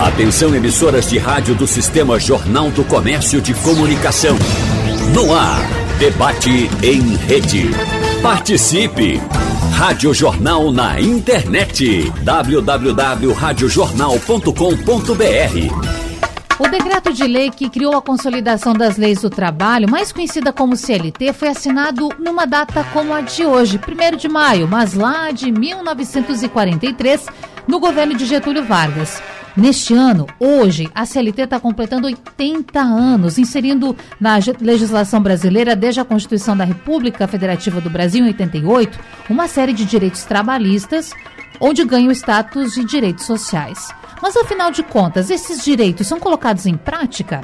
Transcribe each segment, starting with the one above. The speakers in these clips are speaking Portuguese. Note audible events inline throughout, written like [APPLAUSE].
Atenção emissoras de rádio do Sistema Jornal do Comércio de Comunicação. No ar, debate em rede. Participe! Rádio Jornal na internet. www.radiojornal.com.br o decreto de lei que criou a consolidação das leis do trabalho, mais conhecida como CLT, foi assinado numa data como a de hoje, 1 de maio, mas lá de 1943, no governo de Getúlio Vargas. Neste ano, hoje, a CLT está completando 80 anos, inserindo na legislação brasileira, desde a Constituição da República Federativa do Brasil em 88, uma série de direitos trabalhistas, onde ganha o status de direitos sociais. Mas afinal de contas, esses direitos são colocados em prática?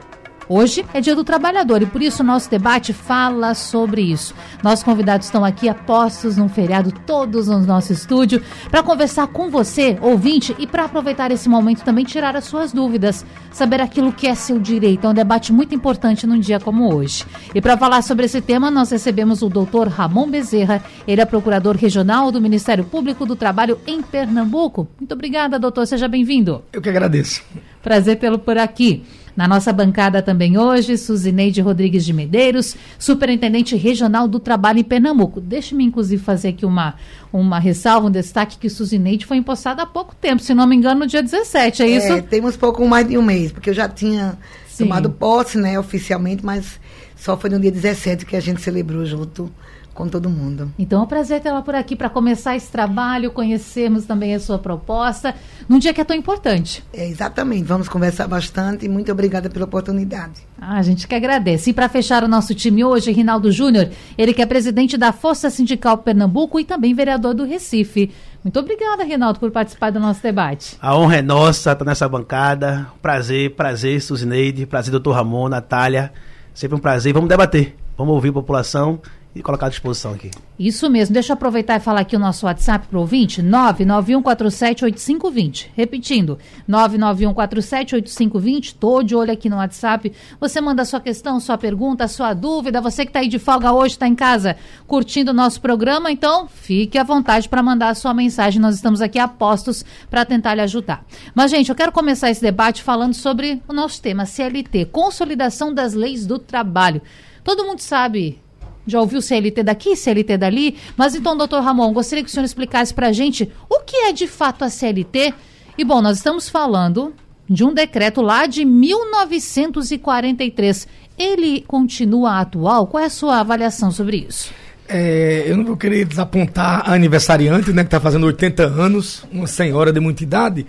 Hoje é Dia do Trabalhador e por isso o nosso debate fala sobre isso. Nossos convidados estão aqui apostos num feriado, todos no nosso estúdio, para conversar com você, ouvinte, e para aproveitar esse momento também tirar as suas dúvidas, saber aquilo que é seu direito. É um debate muito importante num dia como hoje. E para falar sobre esse tema, nós recebemos o doutor Ramon Bezerra, ele é procurador regional do Ministério Público do Trabalho em Pernambuco. Muito obrigada, doutor, seja bem-vindo. Eu que agradeço. Prazer tê-lo por aqui. Na nossa bancada também hoje, Suzineide Rodrigues de Medeiros, Superintendente Regional do Trabalho em Pernambuco. Deixe-me, inclusive, fazer aqui uma, uma ressalva, um destaque que Suzineide foi empossada há pouco tempo, se não me engano, no dia 17, é, é isso? Temos pouco mais de um mês, porque eu já tinha Sim. tomado posse, né, oficialmente, mas só foi no dia 17 que a gente celebrou junto com todo mundo. Então é um prazer tê-la por aqui para começar esse trabalho, conhecermos também a sua proposta, num dia que é tão importante. É, exatamente, vamos conversar bastante e muito obrigada pela oportunidade. Ah, a gente que agradece. E para fechar o nosso time hoje, Rinaldo Júnior, ele que é presidente da Força Sindical Pernambuco e também vereador do Recife. Muito obrigada, Rinaldo, por participar do nosso debate. A honra é nossa estar nessa bancada. Prazer, prazer, Suzineide, prazer, doutor Ramon, Natália. Sempre um prazer. Vamos debater, vamos ouvir a população e colocar à disposição aqui. Isso mesmo. Deixa eu aproveitar e falar aqui o nosso WhatsApp para o ouvinte, 991478520. Repetindo, 991478520. Estou de olho aqui no WhatsApp. Você manda sua questão, sua pergunta, sua dúvida. Você que está aí de folga hoje, está em casa curtindo o nosso programa, então fique à vontade para mandar a sua mensagem. Nós estamos aqui a postos para tentar lhe ajudar. Mas, gente, eu quero começar esse debate falando sobre o nosso tema, CLT, Consolidação das Leis do Trabalho. Todo mundo sabe já ouviu CLT daqui, CLT dali? Mas então, doutor Ramon, gostaria que o senhor explicasse para a gente o que é de fato a CLT. E bom, nós estamos falando de um decreto lá de 1943. Ele continua atual? Qual é a sua avaliação sobre isso? É, eu não vou querer desapontar a aniversariante, né, que está fazendo 80 anos, uma senhora de muita idade,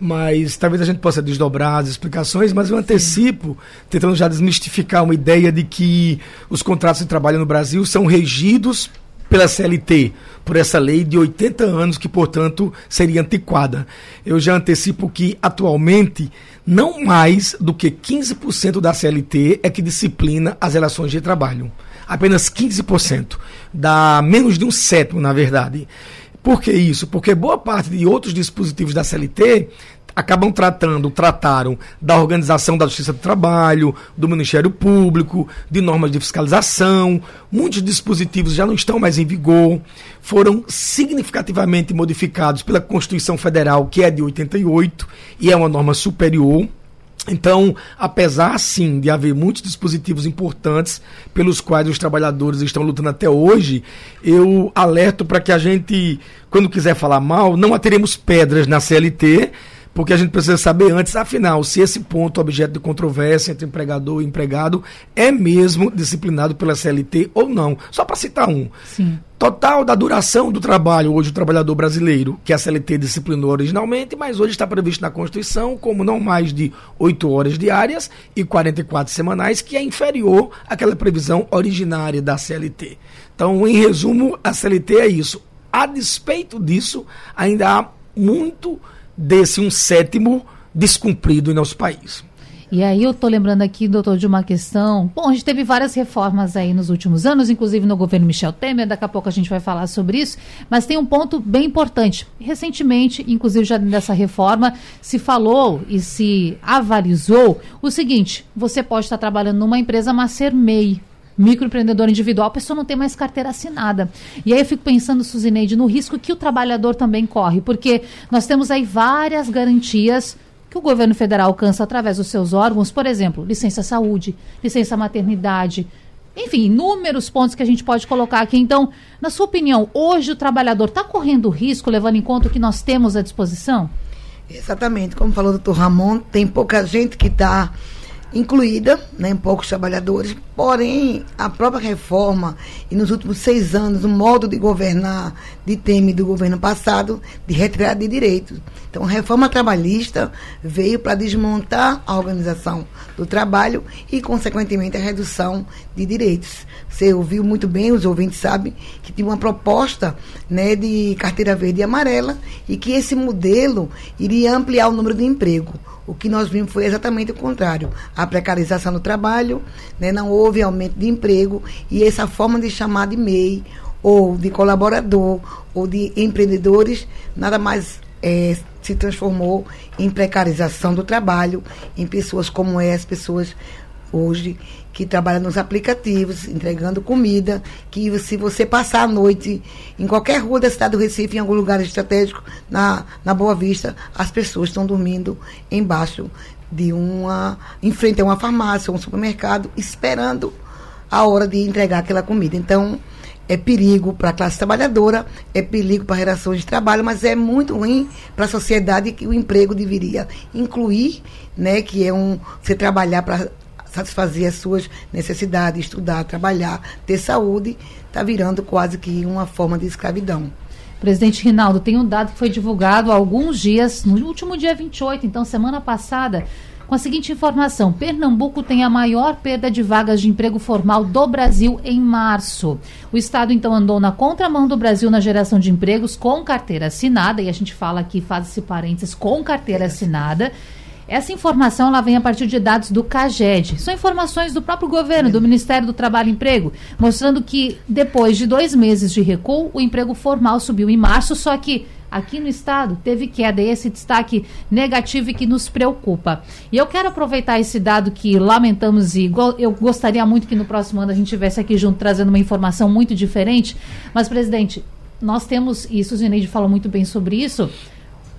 mas talvez a gente possa desdobrar as explicações, mas eu antecipo, tentando já desmistificar uma ideia de que os contratos de trabalho no Brasil são regidos pela CLT, por essa lei de 80 anos, que, portanto, seria antiquada. Eu já antecipo que, atualmente, não mais do que 15% da CLT é que disciplina as relações de trabalho. Apenas 15%. Dá menos de um sétimo, na verdade. Por que isso? Porque boa parte de outros dispositivos da CLT acabam tratando, trataram da organização da Justiça do Trabalho, do Ministério Público, de normas de fiscalização. Muitos dispositivos já não estão mais em vigor, foram significativamente modificados pela Constituição Federal, que é de 88 e é uma norma superior. Então, apesar sim de haver muitos dispositivos importantes pelos quais os trabalhadores estão lutando até hoje, eu alerto para que a gente, quando quiser falar mal, não ateremos pedras na CLT, porque a gente precisa saber antes, afinal, se esse ponto objeto de controvérsia entre empregador e empregado é mesmo disciplinado pela CLT ou não. Só para citar um. Sim. Total da duração do trabalho, hoje o trabalhador brasileiro, que a CLT disciplinou originalmente, mas hoje está previsto na Constituição como não mais de 8 horas diárias e 44 semanais, que é inferior àquela previsão originária da CLT. Então, em resumo, a CLT é isso. A despeito disso, ainda há muito desse um sétimo descumprido em nosso país. E aí eu estou lembrando aqui, doutor, de uma questão. Bom, a gente teve várias reformas aí nos últimos anos, inclusive no governo Michel Temer, daqui a pouco a gente vai falar sobre isso, mas tem um ponto bem importante. Recentemente, inclusive já nessa reforma, se falou e se avalizou o seguinte: você pode estar trabalhando numa empresa, mas ser MEI, microempreendedor individual, a pessoa não tem mais carteira assinada. E aí eu fico pensando, Suzineide, no risco que o trabalhador também corre, porque nós temos aí várias garantias que o governo federal alcança através dos seus órgãos, por exemplo, licença saúde, licença maternidade, enfim, inúmeros pontos que a gente pode colocar aqui. Então, na sua opinião, hoje o trabalhador está correndo risco, levando em conta o que nós temos à disposição? Exatamente, como falou o doutor Ramon, tem pouca gente que está incluída né, em poucos trabalhadores, porém a própria reforma e nos últimos seis anos o modo de governar de Temer do governo passado de retirada de direitos. Então a reforma trabalhista veio para desmontar a organização do trabalho e consequentemente a redução de direitos. Você ouviu muito bem, os ouvintes sabem que tinha uma proposta né, de carteira verde e amarela e que esse modelo iria ampliar o número de emprego. O que nós vimos foi exatamente o contrário. A precarização do trabalho, né, não houve aumento de emprego e essa forma de chamar de MEI ou de colaborador ou de empreendedores nada mais é, se transformou em precarização do trabalho, em pessoas como é, as pessoas hoje que trabalham nos aplicativos, entregando comida, que se você passar a noite em qualquer rua da cidade do Recife, em algum lugar estratégico, na, na Boa Vista, as pessoas estão dormindo embaixo de uma. em frente a uma farmácia ou um supermercado, esperando a hora de entregar aquela comida. Então, é perigo para a classe trabalhadora, é perigo para relações de trabalho, mas é muito ruim para a sociedade que o emprego deveria incluir, né, que é um você trabalhar para satisfazer as suas necessidades, estudar, trabalhar, ter saúde, está virando quase que uma forma de escravidão. Presidente Rinaldo, tem um dado que foi divulgado há alguns dias, no último dia 28, então semana passada, com a seguinte informação: Pernambuco tem a maior perda de vagas de emprego formal do Brasil em março. O estado então andou na contramão do Brasil na geração de empregos com carteira assinada, e a gente fala aqui, faz-se parênteses, com carteira assinada. Essa informação ela vem a partir de dados do CAGED. São informações do próprio governo, do Ministério do Trabalho e Emprego, mostrando que depois de dois meses de recuo, o emprego formal subiu em março, só que aqui no estado teve queda, e esse destaque negativo e que nos preocupa. E eu quero aproveitar esse dado que lamentamos e eu gostaria muito que no próximo ano a gente estivesse aqui junto trazendo uma informação muito diferente, mas presidente, nós temos, e isso o Zineide falou muito bem sobre isso,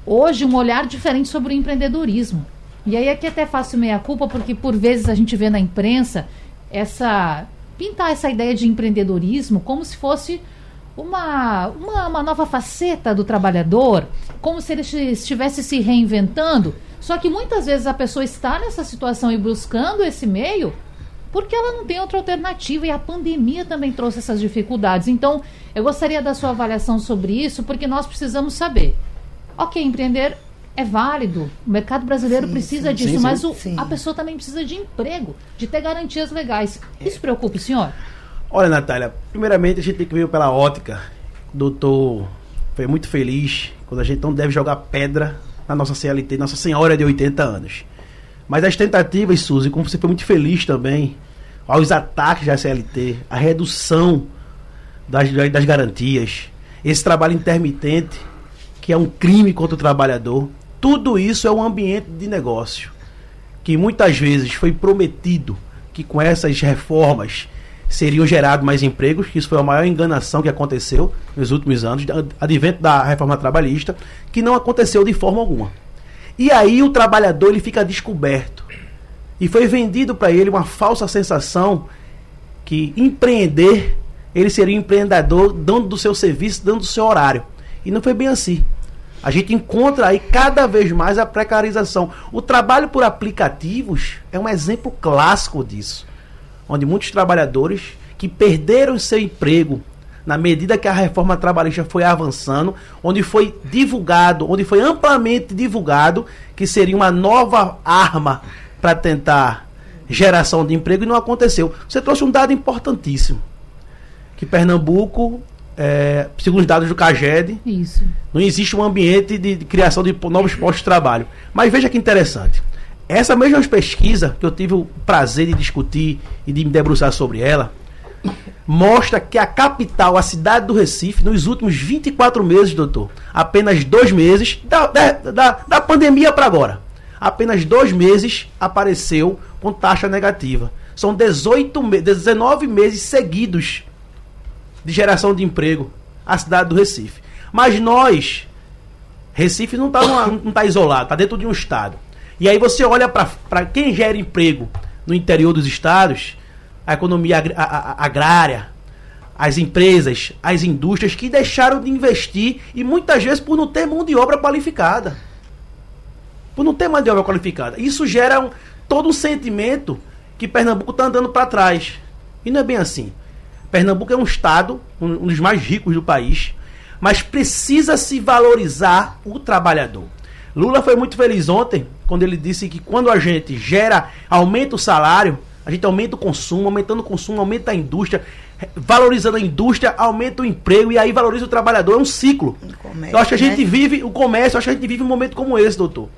hoje um olhar diferente sobre o empreendedorismo. E aí aqui até faço meia culpa, porque por vezes a gente vê na imprensa essa. pintar essa ideia de empreendedorismo como se fosse uma, uma, uma nova faceta do trabalhador, como se ele estivesse se reinventando. Só que muitas vezes a pessoa está nessa situação e buscando esse meio porque ela não tem outra alternativa e a pandemia também trouxe essas dificuldades. Então, eu gostaria da sua avaliação sobre isso, porque nós precisamos saber. Ok, empreender é válido. O mercado brasileiro sim, precisa sim, disso, sim, mas o, a pessoa também precisa de emprego, de ter garantias legais. Isso preocupa o senhor? Olha, Natália, primeiramente a gente tem que ver pela ótica. O doutor foi muito feliz quando a gente não deve jogar pedra na nossa CLT, Nossa Senhora de 80 anos. Mas as tentativas, Suzy, como você foi muito feliz também, aos ataques da CLT, a redução das, das garantias, esse trabalho intermitente, que é um crime contra o trabalhador, tudo isso é um ambiente de negócio que muitas vezes foi prometido que com essas reformas seriam gerados mais empregos, que isso foi a maior enganação que aconteceu nos últimos anos, advento da reforma trabalhista, que não aconteceu de forma alguma. E aí o trabalhador ele fica descoberto. E foi vendido para ele uma falsa sensação que empreender, ele seria um empreendedor, dono do seu serviço, dando do seu horário. E não foi bem assim. A gente encontra aí cada vez mais a precarização. O trabalho por aplicativos é um exemplo clássico disso. Onde muitos trabalhadores que perderam seu emprego na medida que a reforma trabalhista foi avançando, onde foi divulgado, onde foi amplamente divulgado que seria uma nova arma para tentar geração de emprego e não aconteceu. Você trouxe um dado importantíssimo. Que Pernambuco é, segundo os dados do CAGED, Isso. não existe um ambiente de, de criação de novos postos de trabalho. Mas veja que interessante. Essa mesma pesquisa, que eu tive o prazer de discutir e de me debruçar sobre ela, mostra que a capital, a cidade do Recife, nos últimos 24 meses, doutor, apenas dois meses, da, da, da, da pandemia para agora, apenas dois meses apareceu com taxa negativa. São 18 19 meses seguidos de geração de emprego a cidade do Recife. Mas nós, Recife não está tá isolado, está dentro de um estado. E aí você olha para quem gera emprego no interior dos estados, a economia agr agrária, as empresas, as indústrias que deixaram de investir e muitas vezes por não ter mão de obra qualificada. Por não ter mão de obra qualificada. Isso gera um, todo um sentimento que Pernambuco está andando para trás. E não é bem assim. Pernambuco é um estado, um, um dos mais ricos do país, mas precisa se valorizar o trabalhador. Lula foi muito feliz ontem quando ele disse que quando a gente gera, aumenta o salário, a gente aumenta o consumo, aumentando o consumo, aumenta a indústria, valorizando a indústria, aumenta o emprego e aí valoriza o trabalhador. É um ciclo. Comércio, eu acho que a gente né? vive, o comércio, eu acho que a gente vive um momento como esse, doutor.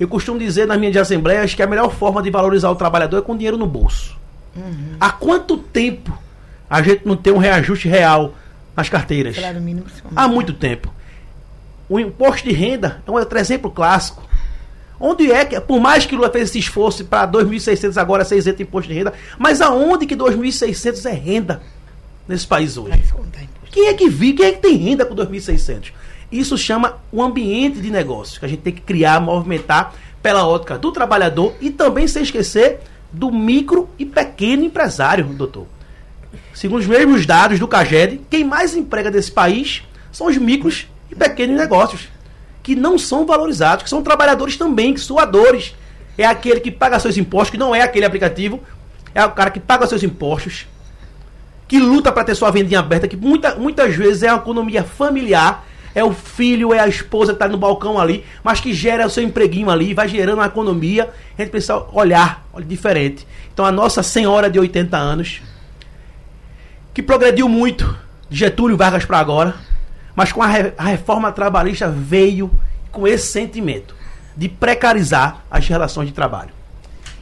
Eu costumo dizer nas minhas assembleias que a melhor forma de valorizar o trabalhador é com dinheiro no bolso. Uhum. Há quanto tempo a gente não tem um reajuste real nas carteiras? Mínimo, Há muito tempo. O imposto de renda é um outro exemplo clássico. Onde é que, por mais que Lula fez esse esforço para 2.600 agora ser isento de imposto de renda, mas aonde que 2.600 é renda nesse país hoje? Quem é que vive, quem é que tem renda com 2.600? Isso chama o ambiente de negócio, que a gente tem que criar, movimentar pela ótica do trabalhador e também sem esquecer do micro e pequeno empresário, doutor. Segundo os mesmos dados do CAGED, quem mais emprega desse país são os micros e pequenos negócios, que não são valorizados, que são trabalhadores também, que suadores. É aquele que paga seus impostos, que não é aquele aplicativo, é o cara que paga seus impostos, que luta para ter sua vendinha aberta, que muita, muitas vezes é uma economia familiar, é o filho, é a esposa que está no balcão ali, mas que gera o seu empreguinho ali, vai gerando uma economia. A gente precisa olhar, olhar diferente. Então a Nossa Senhora de 80 anos, que progrediu muito, de Getúlio Vargas para agora, mas com a, re a reforma trabalhista veio com esse sentimento de precarizar as relações de trabalho.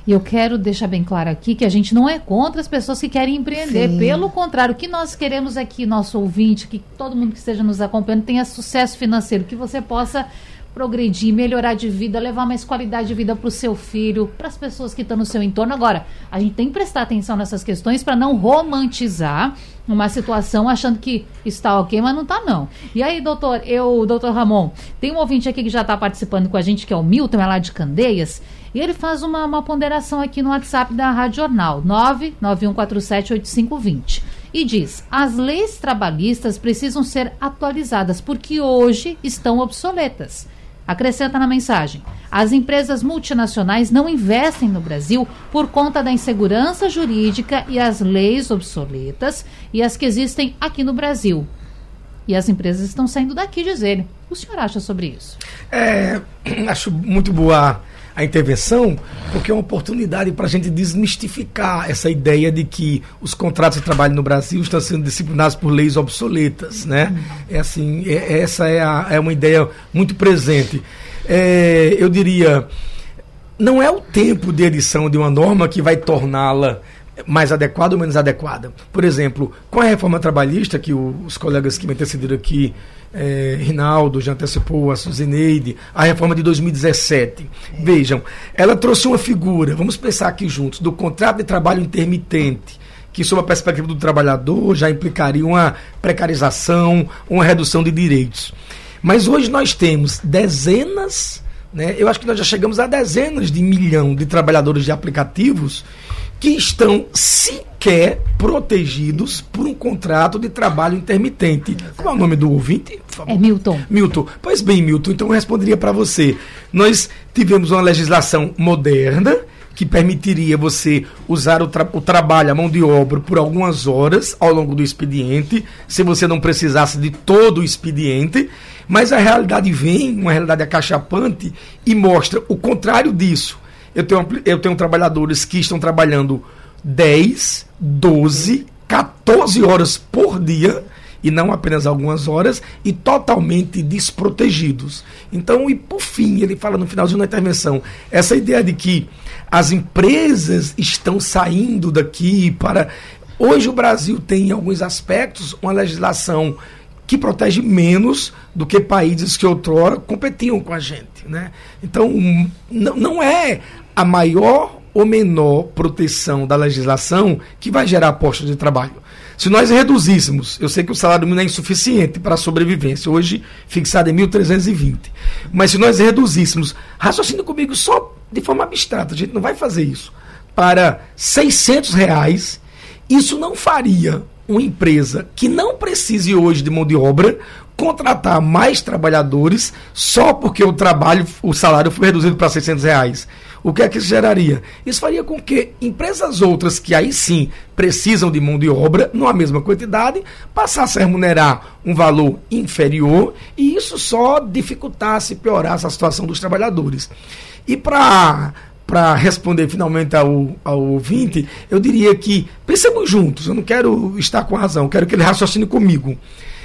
E eu quero deixar bem claro aqui que a gente não é contra as pessoas que querem empreender. Sim. Pelo contrário, o que nós queremos aqui, nosso ouvinte, que todo mundo que esteja nos acompanhando tenha sucesso financeiro, que você possa progredir, melhorar de vida, levar mais qualidade de vida para o seu filho, para as pessoas que estão no seu entorno. Agora, a gente tem que prestar atenção nessas questões para não romantizar uma situação achando que está ok, mas não está não. E aí, doutor, eu, doutor Ramon, tem um ouvinte aqui que já está participando com a gente, que é o Milton, é lá de Candeias, e ele faz uma, uma ponderação aqui no WhatsApp da Rádio Jornal, 991478520. E diz: as leis trabalhistas precisam ser atualizadas porque hoje estão obsoletas. Acrescenta na mensagem: as empresas multinacionais não investem no Brasil por conta da insegurança jurídica e as leis obsoletas e as que existem aqui no Brasil. E as empresas estão saindo daqui, diz ele. O senhor acha sobre isso? É, [CLEARS THROAT] acho muito boa a intervenção, porque é uma oportunidade para a gente desmistificar essa ideia de que os contratos de trabalho no Brasil estão sendo disciplinados por leis obsoletas, né? É assim, é, essa é, a, é uma ideia muito presente. É, eu diria, não é o tempo de edição de uma norma que vai torná-la mais adequada ou menos adequada. Por exemplo, com a reforma trabalhista, que os colegas que me antecederam aqui é, Rinaldo já antecipou, a Suzineide, a reforma de 2017. Vejam, ela trouxe uma figura, vamos pensar aqui juntos, do contrato de trabalho intermitente, que, sob a perspectiva do trabalhador, já implicaria uma precarização, uma redução de direitos. Mas hoje nós temos dezenas, né, eu acho que nós já chegamos a dezenas de milhão de trabalhadores de aplicativos que estão sequer protegidos por um contrato de trabalho intermitente. Qual é o nome do ouvinte? É Milton. Milton. Pois bem, Milton, então eu responderia para você. Nós tivemos uma legislação moderna que permitiria você usar o, tra o, trabalho, a mão de obra, por algumas horas ao longo do expediente, se você não precisasse de todo o expediente. Mas a realidade vem, uma realidade acachapante, e mostra o contrário disso eu tenho, eu tenho trabalhadores que estão trabalhando 10, 12, 14 horas por dia e não apenas algumas horas, e totalmente desprotegidos. Então, e por fim, ele fala no finalzinho da intervenção, essa ideia de que as empresas estão saindo daqui para. Hoje o Brasil tem, em alguns aspectos, uma legislação que protege menos do que países que outrora competiam com a gente. Né? Então, não, é a maior ou menor proteção da legislação que vai gerar postos de trabalho. Se nós reduzíssemos, eu sei que o salário mínimo é insuficiente para a sobrevivência, hoje fixado em 1.320, mas se nós reduzíssemos, raciocina comigo só de forma abstrata, a gente não vai fazer isso. Para 600 reais, isso não faria uma empresa que não precise hoje de mão de obra contratar mais trabalhadores só porque o trabalho, o salário foi reduzido para 600 reais. O que é que isso geraria? Isso faria com que empresas outras que aí sim precisam de mão de obra, numa mesma quantidade, passassem a remunerar um valor inferior e isso só dificultasse, piorasse a situação dos trabalhadores. E para para responder finalmente ao, ao ouvinte, eu diria que pensemos juntos, eu não quero estar com razão, quero que ele raciocine comigo.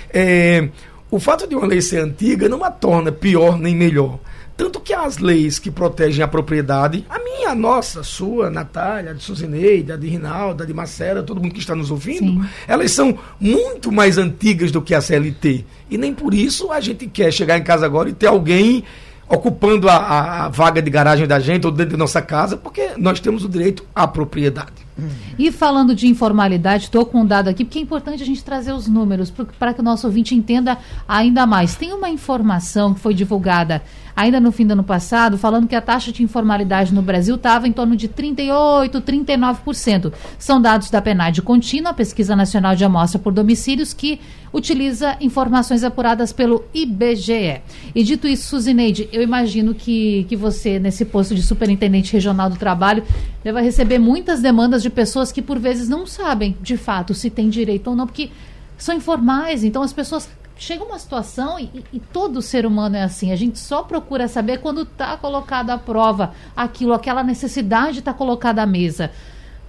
É, o fato de uma lei ser antiga não a torna pior nem melhor. Tanto que as leis que protegem a propriedade, a minha, a nossa, a sua, a Natália, a de Suzineide, a de Rinalda, a de Macera, todo mundo que está nos ouvindo, Sim. elas são muito mais antigas do que a CLT. E nem por isso a gente quer chegar em casa agora e ter alguém ocupando a, a, vaga de garagem da gente ou dentro de nossa casa, porque nós temos o direito à propriedade. E falando de informalidade, estou com um dado aqui, porque é importante a gente trazer os números para que o nosso ouvinte entenda ainda mais. Tem uma informação que foi divulgada ainda no fim do ano passado, falando que a taxa de informalidade no Brasil estava em torno de 38%, 39%. São dados da PNAD contínua, a Pesquisa Nacional de Amostra por Domicílios, que utiliza informações apuradas pelo IBGE. E dito isso, Suzineide, eu imagino que, que você, nesse posto de superintendente regional do trabalho, deva receber muitas demandas de pessoas que por vezes não sabem, de fato, se tem direito ou não, porque são informais, então as pessoas chega uma situação e, e, todo ser humano é assim. A gente só procura saber quando está colocado à prova aquilo, aquela necessidade está colocada à mesa.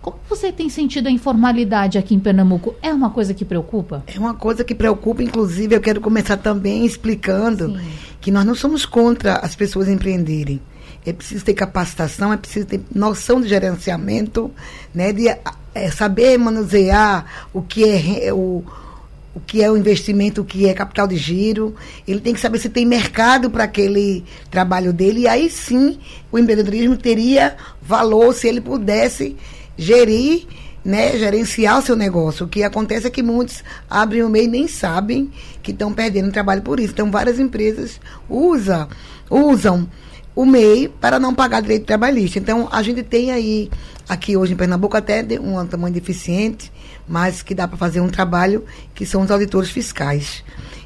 Como você tem sentido a informalidade aqui em Pernambuco? É uma coisa que preocupa? É uma coisa que preocupa, inclusive eu quero começar também explicando Sim. que nós não somos contra as pessoas empreenderem. É preciso ter capacitação, é preciso ter noção de gerenciamento, né, de é, saber manusear o que é o, o que é o investimento, o que é capital de giro. Ele tem que saber se tem mercado para aquele trabalho dele. E aí sim o empreendedorismo teria valor se ele pudesse gerir, né, gerenciar o seu negócio. O que acontece é que muitos abrem o meio e nem sabem que estão perdendo trabalho por isso. Então várias empresas usa, usam o MEI para não pagar direito trabalhista. Então, a gente tem aí, aqui hoje em Pernambuco, até um tamanho deficiente, mas que dá para fazer um trabalho que são os auditores fiscais.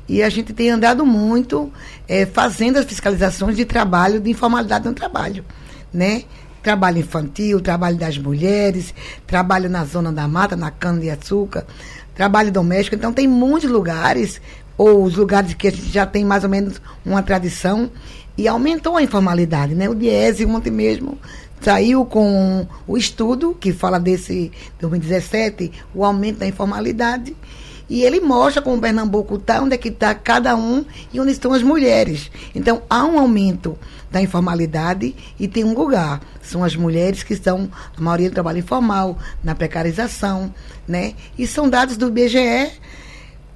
E a gente tem andado muito é, fazendo as fiscalizações de trabalho, de informalidade no trabalho, né? Trabalho infantil, trabalho das mulheres, trabalho na zona da mata, na cana-de-açúcar, trabalho doméstico. Então, tem muitos lugares, ou os lugares que a gente já tem mais ou menos uma tradição, e aumentou a informalidade, né? O Diese ontem mesmo saiu com o estudo que fala desse 2017, o aumento da informalidade, e ele mostra como o Pernambuco está, onde é que está cada um e onde estão as mulheres. Então, há um aumento da informalidade e tem um lugar. São as mulheres que estão, a maioria do trabalho informal, na precarização, né? E são dados do IBGE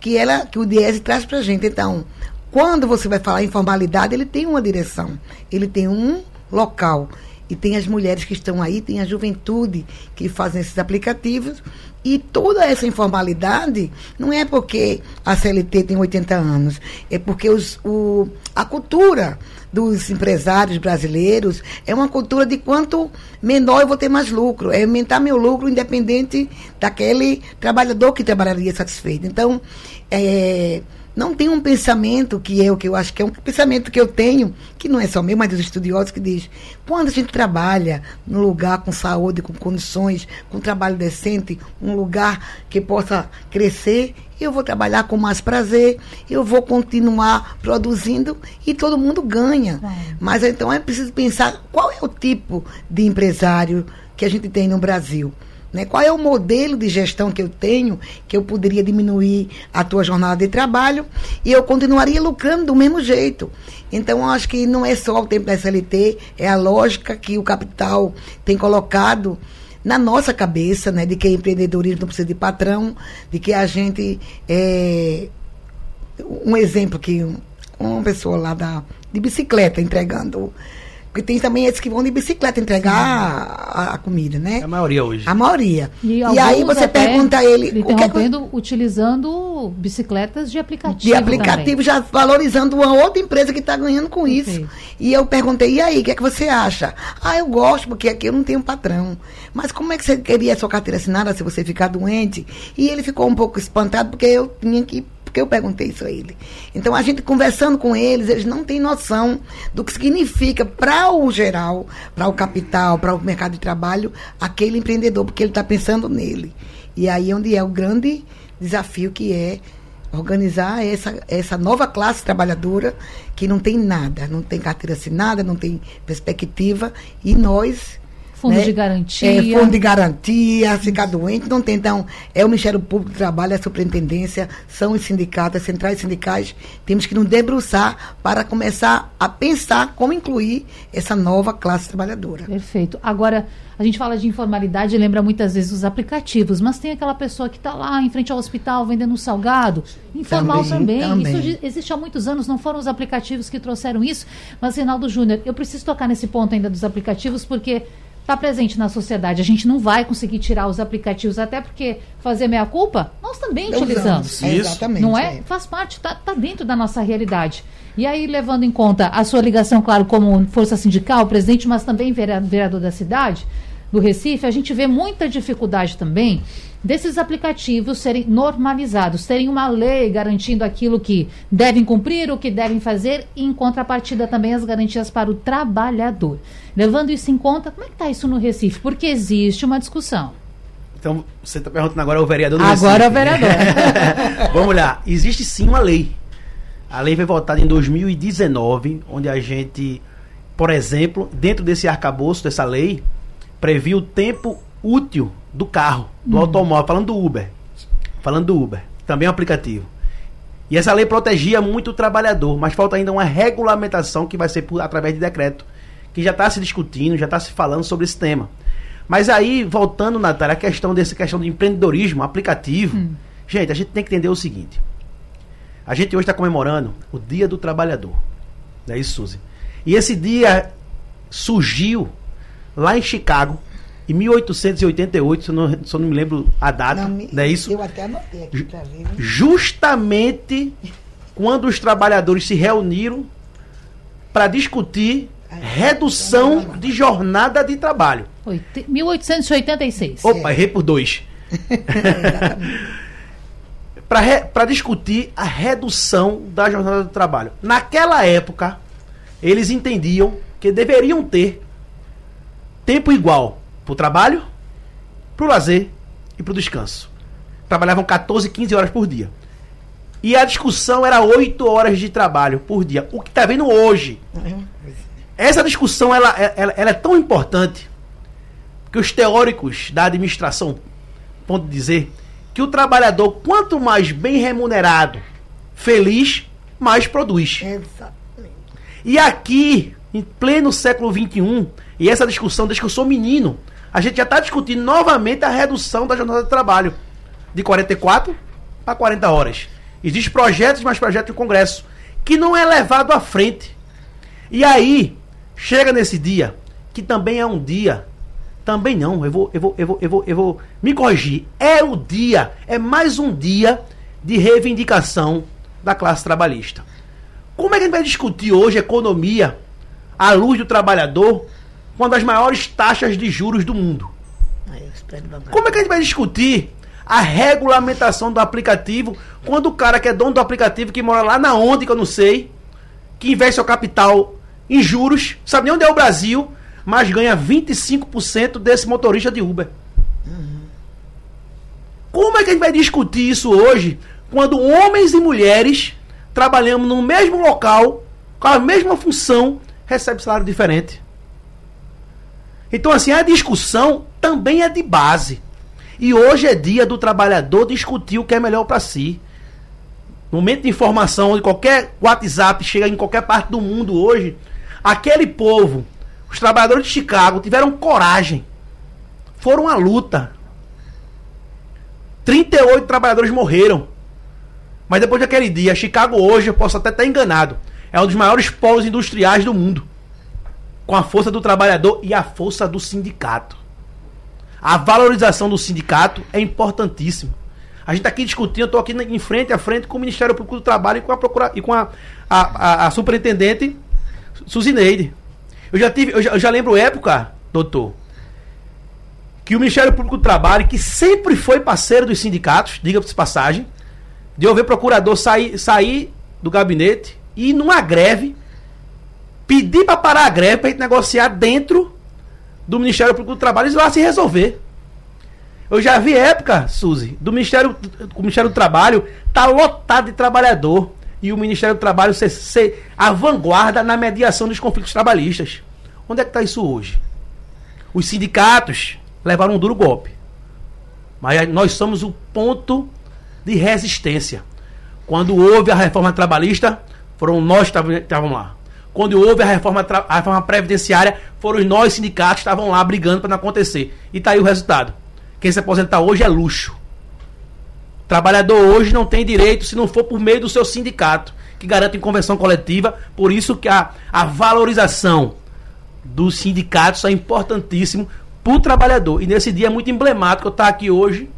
que, ela, que o Diese traz para a gente. Então, quando você vai falar em formalidade, ele tem uma direção, ele tem um local. E tem as mulheres que estão aí, tem a juventude que fazem esses aplicativos. E toda essa informalidade não é porque a CLT tem 80 anos, é porque os, o, a cultura dos empresários brasileiros é uma cultura de quanto menor eu vou ter mais lucro, é aumentar meu lucro independente daquele trabalhador que trabalharia satisfeito. Então, é não tem um pensamento que é o que eu acho que é um pensamento que eu tenho, que não é só meu, mas dos estudiosos, que diz: quando a gente trabalha num lugar com saúde, com condições, com trabalho decente, um lugar que possa crescer, eu vou trabalhar com mais prazer, eu vou continuar produzindo e todo mundo ganha. É. Mas então é preciso pensar qual é o tipo de empresário que a gente tem no Brasil. Né? Qual é o modelo de gestão que eu tenho que eu poderia diminuir a tua jornada de trabalho e eu continuaria lucrando do mesmo jeito? Então, acho que não é só o tempo da SLT, é a lógica que o capital tem colocado na nossa cabeça, né, de que empreendedorismo não precisa de patrão, de que a gente é um exemplo que uma pessoa lá da de bicicleta entregando porque tem também esses que vão de bicicleta entregar a, a, comida, né? A maioria hoje. A maioria. E, e aí você pergunta a ele. Interrompendo, que... utilizando vendendo bicicletas de aplicativo. De aplicativo, também. já valorizando uma outra empresa que está ganhando com isso. E eu perguntei, e aí, o que é que você acha? Ah, eu gosto, porque aqui eu não tenho patrão. Mas como é que você queria a sua carteira assinada se você ficar doente? E ele ficou um pouco espantado, porque eu tinha que porque eu perguntei isso a ele. Então, a gente conversando com eles, eles não têm noção do que significa para o geral, para o capital, para o mercado de trabalho, aquele empreendedor, porque ele está pensando nele. E aí é onde é o grande desafio que é organizar essa, essa nova classe trabalhadora que não tem nada, não tem carteira assinada, não tem perspectiva, e nós Fundo né? de garantia. É, fundo de garantia, ficar doente, não tem. Então, é o Ministério Público do Trabalho, a Superintendência, são os sindicatos, as centrais sindicais. Temos que nos debruçar para começar a pensar como incluir essa nova classe trabalhadora. Perfeito. Agora, a gente fala de informalidade e lembra muitas vezes os aplicativos, mas tem aquela pessoa que está lá em frente ao hospital vendendo um salgado, informal também. Também, também. Isso existe há muitos anos, não foram os aplicativos que trouxeram isso. Mas, Reinaldo Júnior, eu preciso tocar nesse ponto ainda dos aplicativos, porque está presente na sociedade. A gente não vai conseguir tirar os aplicativos, até porque fazer meia-culpa, nós também utilizamos. Usamos. É, Isso. exatamente. Não é? Faz parte, tá, tá dentro da nossa realidade. E aí, levando em conta a sua ligação, claro, como força sindical, presidente, mas também vereador da cidade, do Recife, a gente vê muita dificuldade também desses aplicativos serem normalizados, terem uma lei garantindo aquilo que devem cumprir, o que devem fazer, e em contrapartida também as garantias para o trabalhador. Levando isso em conta, como é que está isso no Recife? Porque existe uma discussão. Então, você está perguntando agora ao vereador do Agora é o Recife. vereador. [LAUGHS] Vamos lá. Existe sim uma lei. A lei foi votada em 2019, onde a gente, por exemplo, dentro desse arcabouço dessa lei, previu o tempo útil do carro, do automóvel, falando do Uber. Falando do Uber. Também é um aplicativo. E essa lei protegia muito o trabalhador, mas falta ainda uma regulamentação que vai ser por, através de decreto, que já está se discutindo, já está se falando sobre esse tema. Mas aí, voltando, Natália, a questão dessa questão do empreendedorismo aplicativo, gente, a gente tem que entender o seguinte. A gente hoje está comemorando o Dia do Trabalhador. Não é isso, Suzy? E esse dia surgiu lá em Chicago, em 1888, se eu não, se eu não me lembro a data, me- não é isso? Eu até anotei aqui para ver. né? justamente quando os trabalhadores se reuniram para discutir redução de jornada de trabalho. Oite- 1886. Opa, errei por dois. [LAUGHS] [LAUGHS] Para discutir a redução da jornada de trabalho. Naquela época, eles entendiam que deveriam ter tempo igual para o trabalho, para o lazer e para o descanso. Trabalhavam 14, 15 horas por dia. E a discussão era 8 horas de trabalho por dia. O que está vendo hoje? Essa discussão ela, ela, ela é tão importante que os teóricos da administração ponto dizer que o trabalhador, quanto mais bem remunerado, feliz, mais produz. Exatamente. E aqui, em pleno século XXI, e essa discussão, desde que eu sou menino, a gente já está discutindo novamente a redução da jornada de trabalho de 44 para 40 horas. Existem projetos, mais projetos no Congresso, que não é levado à frente. E aí, chega nesse dia, que também é um dia. Também não, eu vou, eu vou, eu vou, eu vou, eu vou me corrigir. É o dia, é mais um dia de reivindicação da classe trabalhista. Como é que a gente vai discutir hoje economia à luz do trabalhador com uma das maiores taxas de juros do mundo? Como é que a gente vai discutir a regulamentação do aplicativo quando o cara que é dono do aplicativo, que mora lá na onde, que eu não sei, que investe seu capital em juros, sabe nem onde é o Brasil, mas ganha 25% desse motorista de Uber? Como é que a gente vai discutir isso hoje quando homens e mulheres trabalhamos no mesmo local, com a mesma função, recebem salário diferente? Então, assim, a discussão também é de base. E hoje é dia do trabalhador discutir o que é melhor para si. No momento de informação, onde qualquer WhatsApp chega em qualquer parte do mundo hoje, aquele povo, os trabalhadores de Chicago, tiveram coragem. Foram à luta. 38 trabalhadores morreram. Mas depois daquele dia, Chicago hoje, eu posso até estar enganado, é um dos maiores polos industriais do mundo com a força do trabalhador e a força do sindicato. A valorização do sindicato é importantíssimo. A gente está aqui discutindo, eu estou aqui em frente a frente com o Ministério Público do Trabalho e com a, procura, e com a, a, a, a superintendente Suzineide. Eu já tive, eu já, eu já lembro época, doutor, que o Ministério Público do Trabalho, que sempre foi parceiro dos sindicatos, diga-se passagem, de eu ver procurador sair, sair do gabinete e ir numa greve, pedir para parar a greve para gente negociar dentro do Ministério Público do Trabalho e lá se resolver. Eu já vi época, Suzy, do Ministério, o Ministério do Trabalho tá lotado de trabalhador e o Ministério do Trabalho ser, ser a vanguarda na mediação dos conflitos trabalhistas. Onde é que está isso hoje? Os sindicatos levaram um duro golpe. Mas nós somos o ponto de resistência. Quando houve a reforma trabalhista, foram nós que estavam lá. Quando houve a reforma, a reforma previdenciária, foram nós sindicatos que estavam lá brigando para não acontecer. E está aí o resultado. Quem se aposentar hoje é luxo. O trabalhador hoje não tem direito se não for por meio do seu sindicato, que garante convenção coletiva. Por isso que a, a valorização dos sindicatos é importantíssimo para o trabalhador. E nesse dia é muito emblemático eu estar aqui hoje,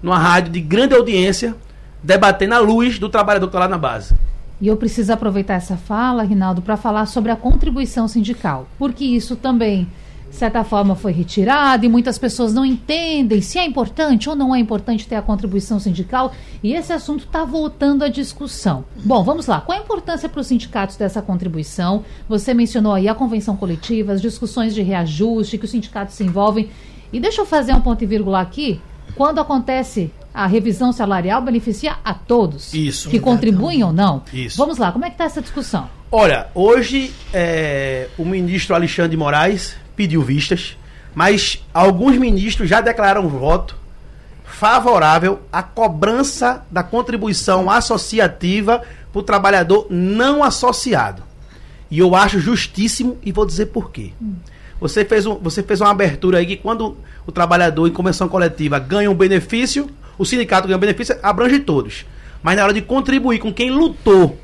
numa rádio de grande audiência, debatendo a luz do trabalhador que está lá na base. E eu preciso aproveitar essa fala, Rinaldo, para falar sobre a contribuição sindical, porque isso também, de certa forma, foi retirado e muitas pessoas não entendem se é importante ou não é importante ter a contribuição sindical, e esse assunto está voltando à discussão. Bom, vamos lá. Qual a importância para os sindicatos dessa contribuição? Você mencionou aí a convenção coletiva, as discussões de reajuste que os sindicatos se envolvem. E deixa eu fazer um ponto e vírgula aqui. Quando acontece a revisão salarial beneficia a todos. Isso. Que contribuem ou não. Isso. Vamos lá, como é que está essa discussão? Olha, hoje é, o ministro Alexandre de Moraes pediu vistas, mas alguns ministros já declararam voto favorável à cobrança da contribuição associativa para o trabalhador não associado. E eu acho justíssimo e vou dizer por quê. Hum. Você fez, um, você fez uma abertura aí que quando o trabalhador em convenção coletiva ganha um benefício, o sindicato ganha benefício, abrange todos. Mas na hora de contribuir com quem lutou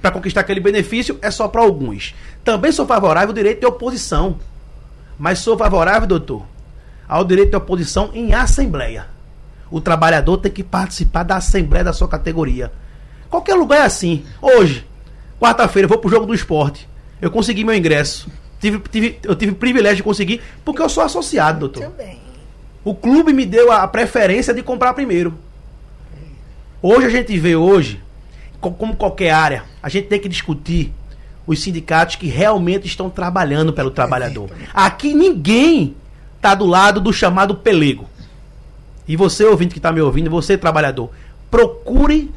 para conquistar aquele benefício, é só para alguns. Também sou favorável ao direito de oposição. Mas sou favorável, doutor, ao direito de oposição em assembleia. O trabalhador tem que participar da assembleia da sua categoria. Qualquer lugar é assim. Hoje, quarta-feira, eu vou pro jogo do esporte. Eu consegui meu ingresso. Tive, tive, eu tive o privilégio de conseguir porque eu sou associado, doutor. Também. O clube me deu a preferência de comprar primeiro. Hoje a gente vê hoje, como qualquer área, a gente tem que discutir os sindicatos que realmente estão trabalhando pelo trabalhador. Aqui ninguém está do lado do chamado pelego. E você, ouvinte que está me ouvindo, você, trabalhador, procure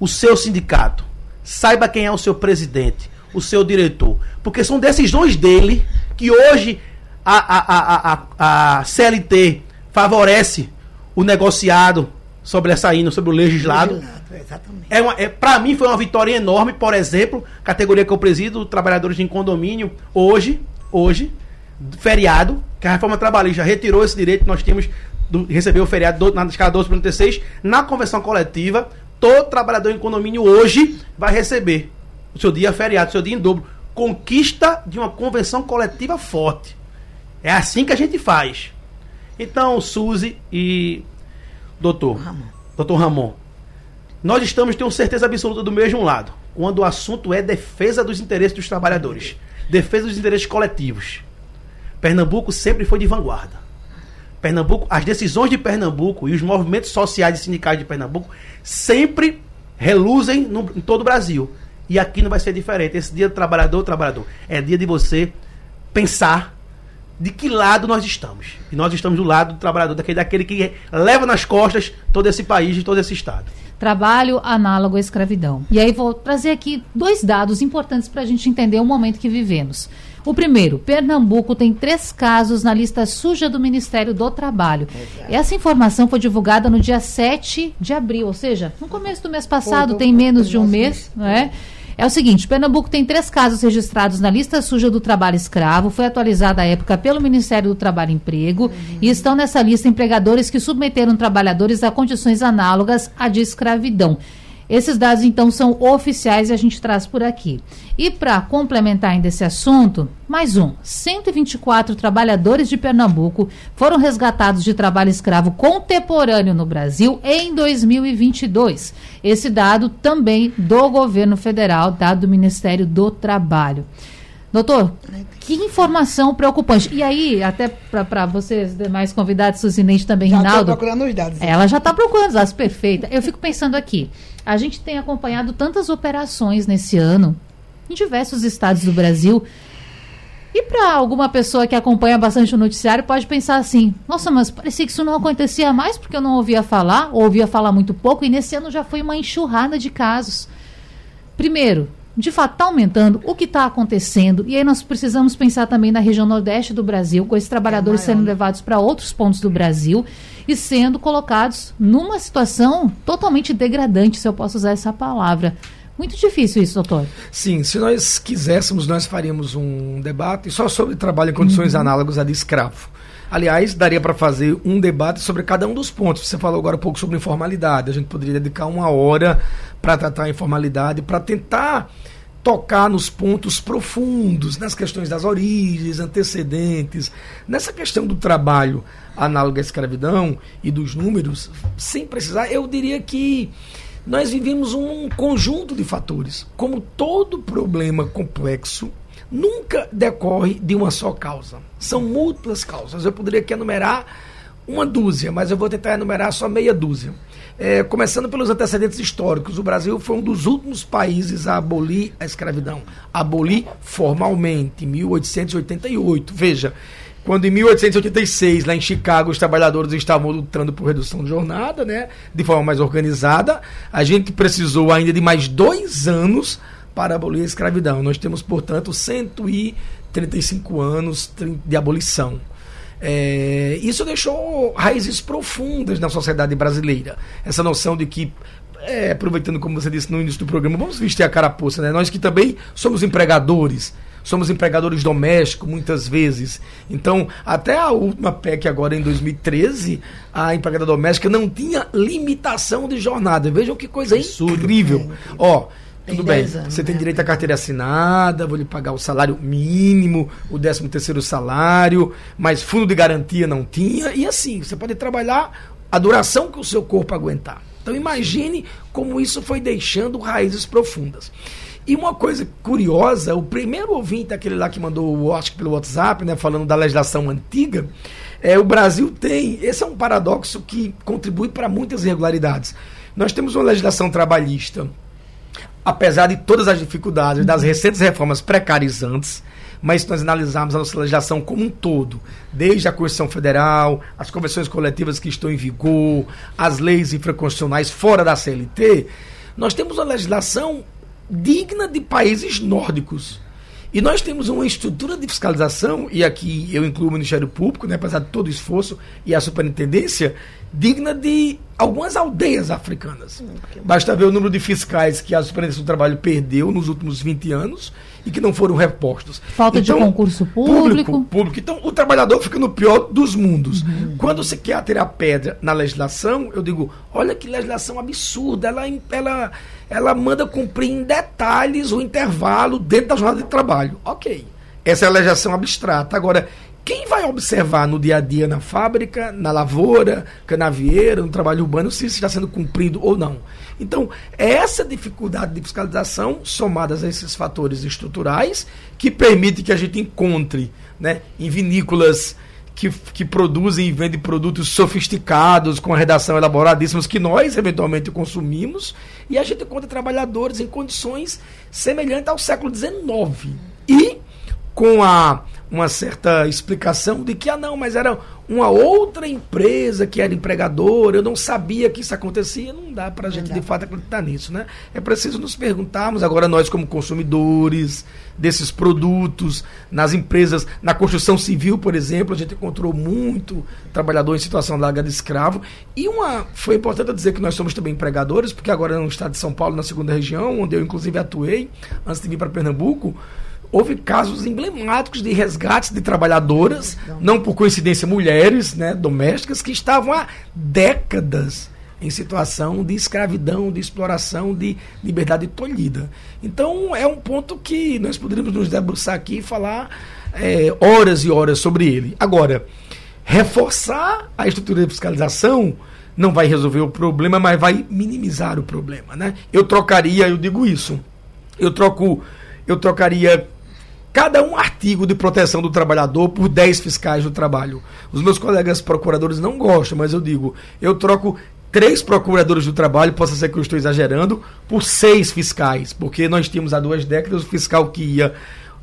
o seu sindicato. Saiba quem é o seu presidente o seu diretor. Porque são decisões dele que hoje a, a, a, a, a CLT favorece o negociado sobre essa INA, sobre o legislado. legislado é uma, é, para mim foi uma vitória enorme, por exemplo, categoria que eu presido, trabalhadores em condomínio, hoje, hoje, feriado, que a reforma trabalhista retirou esse direito, nós tínhamos do, receber o feriado do, na escala 12.36, na convenção coletiva, todo trabalhador em condomínio hoje vai receber o seu dia feriado, o seu dia em dobro. Conquista de uma convenção coletiva forte. É assim que a gente faz. Então, Suzy e doutor, Ramon. doutor Ramon, nós estamos, tenho certeza absoluta, do mesmo lado. Quando o assunto é defesa dos interesses dos trabalhadores, defesa dos interesses coletivos. Pernambuco sempre foi de vanguarda. Pernambuco, as decisões de Pernambuco e os movimentos sociais e sindicais de Pernambuco sempre reluzem no, em todo o Brasil. E aqui não vai ser diferente. Esse dia do trabalhador, trabalhador, é dia de você pensar de que lado nós estamos. E nós estamos do lado do trabalhador, daquele, daquele que leva nas costas todo esse país e todo esse estado. Trabalho análogo à escravidão. E aí vou trazer aqui dois dados importantes para a gente entender o momento que vivemos. O primeiro, Pernambuco tem três casos na lista suja do Ministério do Trabalho. Essa informação foi divulgada no dia 7 de abril, ou seja, no começo do mês passado, tem menos de um mês, não é? É o seguinte: Pernambuco tem três casos registrados na lista suja do trabalho escravo. Foi atualizada à época pelo Ministério do Trabalho e Emprego. Uhum. E estão nessa lista empregadores que submeteram trabalhadores a condições análogas à de escravidão. Esses dados, então, são oficiais e a gente traz por aqui. E para complementar ainda esse assunto, mais um: 124 trabalhadores de Pernambuco foram resgatados de trabalho escravo contemporâneo no Brasil em 2022. Esse dado também do governo federal, dado do Ministério do Trabalho. Doutor, que informação preocupante. E aí, até para vocês demais convidados, Suzinete também, já Rinaldo. procurando os dados. Ela já está procurando os dados, perfeita. Eu fico pensando aqui, a gente tem acompanhado tantas operações nesse ano, em diversos estados do Brasil, e para alguma pessoa que acompanha bastante o noticiário, pode pensar assim: nossa, mas parecia que isso não acontecia mais porque eu não ouvia falar, ou ouvia falar muito pouco, e nesse ano já foi uma enxurrada de casos. Primeiro, de fato está aumentando, o que está acontecendo, e aí nós precisamos pensar também na região nordeste do Brasil, com esses trabalhadores é sendo né? levados para outros pontos do Brasil e sendo colocados numa situação totalmente degradante, se eu posso usar essa palavra. Muito difícil isso, doutor. Sim, se nós quiséssemos, nós faríamos um debate só sobre trabalho em condições uhum. análogas a de escravo. Aliás, daria para fazer um debate sobre cada um dos pontos. Você falou agora um pouco sobre informalidade. A gente poderia dedicar uma hora para tratar a informalidade, para tentar tocar nos pontos profundos, nas questões das origens, antecedentes, nessa questão do trabalho análogo à escravidão e dos números, sem precisar, eu diria que nós vivemos um conjunto de fatores. Como todo problema complexo, nunca decorre de uma só causa. São múltiplas causas. Eu poderia aqui enumerar uma dúzia, mas eu vou tentar enumerar só meia dúzia. É, começando pelos antecedentes históricos, o Brasil foi um dos últimos países a abolir a escravidão. Abolir formalmente, em 1888. Veja, quando em 1886, lá em Chicago, os trabalhadores estavam lutando por redução de jornada, né, de forma mais organizada, a gente precisou ainda de mais dois anos para abolir a escravidão. Nós temos, portanto, 135 anos de abolição. É, isso deixou raízes profundas na sociedade brasileira. Essa noção de que é, aproveitando como você disse no início do programa, vamos vestir a carapuça, né? Nós que também somos empregadores, somos empregadores domésticos muitas vezes. Então, até a última PEC agora em 2013, a empregada doméstica não tinha limitação de jornada. Vejam que coisa incrível. É. Ó, tudo bem, anos, você né? tem direito à carteira assinada, vou lhe pagar o salário mínimo, o 13 terceiro salário, mas fundo de garantia não tinha, e assim, você pode trabalhar a duração que o seu corpo aguentar. Então imagine como isso foi deixando raízes profundas. E uma coisa curiosa, o primeiro ouvinte, aquele lá que mandou, acho que pelo WhatsApp, né, falando da legislação antiga, é, o Brasil tem, esse é um paradoxo que contribui para muitas irregularidades. Nós temos uma legislação trabalhista, apesar de todas as dificuldades, das recentes reformas precarizantes, mas se nós analisarmos a nossa legislação como um todo, desde a Constituição Federal, as convenções coletivas que estão em vigor, as leis infraconstitucionais fora da CLT, nós temos uma legislação digna de países nórdicos. E nós temos uma estrutura de fiscalização, e aqui eu incluo o Ministério Público, né, apesar de todo o esforço, e a superintendência, digna de algumas aldeias africanas. Basta ver o número de fiscais que a Superintendência do Trabalho perdeu nos últimos 20 anos e que não foram repostos. Falta então, de concurso público. público. Público. Então, o trabalhador fica no pior dos mundos. Uhum. Quando você quer tirar pedra na legislação, eu digo, olha que legislação absurda. Ela, ela, ela manda cumprir em detalhes o intervalo dentro da jornada de trabalho. Ok. Essa é a legislação abstrata. Agora, quem vai observar no dia a dia na fábrica, na lavoura, canavieira, no trabalho urbano, se está sendo cumprido ou não? Então, é essa dificuldade de fiscalização, somadas a esses fatores estruturais, que permite que a gente encontre né, em vinícolas que, que produzem e vendem produtos sofisticados, com redação elaboradíssimos, que nós eventualmente consumimos, e a gente encontra trabalhadores em condições semelhantes ao século XIX. E com a uma certa explicação de que, ah, não, mas era uma outra empresa que era empregadora, eu não sabia que isso acontecia, não dá para a gente de fato acreditar nisso, né? É preciso nos perguntarmos, agora nós como consumidores desses produtos, nas empresas, na construção civil, por exemplo, a gente encontrou muito trabalhador em situação larga de escravo, e uma, foi importante dizer que nós somos também empregadores, porque agora no estado de São Paulo, na segunda região, onde eu inclusive atuei, antes de vir para Pernambuco, houve casos emblemáticos de resgates de trabalhadoras, não por coincidência mulheres, né, domésticas, que estavam há décadas em situação de escravidão, de exploração, de liberdade tolhida. Então, é um ponto que nós poderíamos nos debruçar aqui e falar é, horas e horas sobre ele. Agora, reforçar a estrutura de fiscalização não vai resolver o problema, mas vai minimizar o problema, né? Eu trocaria, eu digo isso, eu troco, eu trocaria cada um artigo de proteção do trabalhador por 10 fiscais do trabalho. Os meus colegas procuradores não gostam, mas eu digo, eu troco três procuradores do trabalho, possa ser que eu estou exagerando, por seis fiscais, porque nós tínhamos há duas décadas o fiscal que ia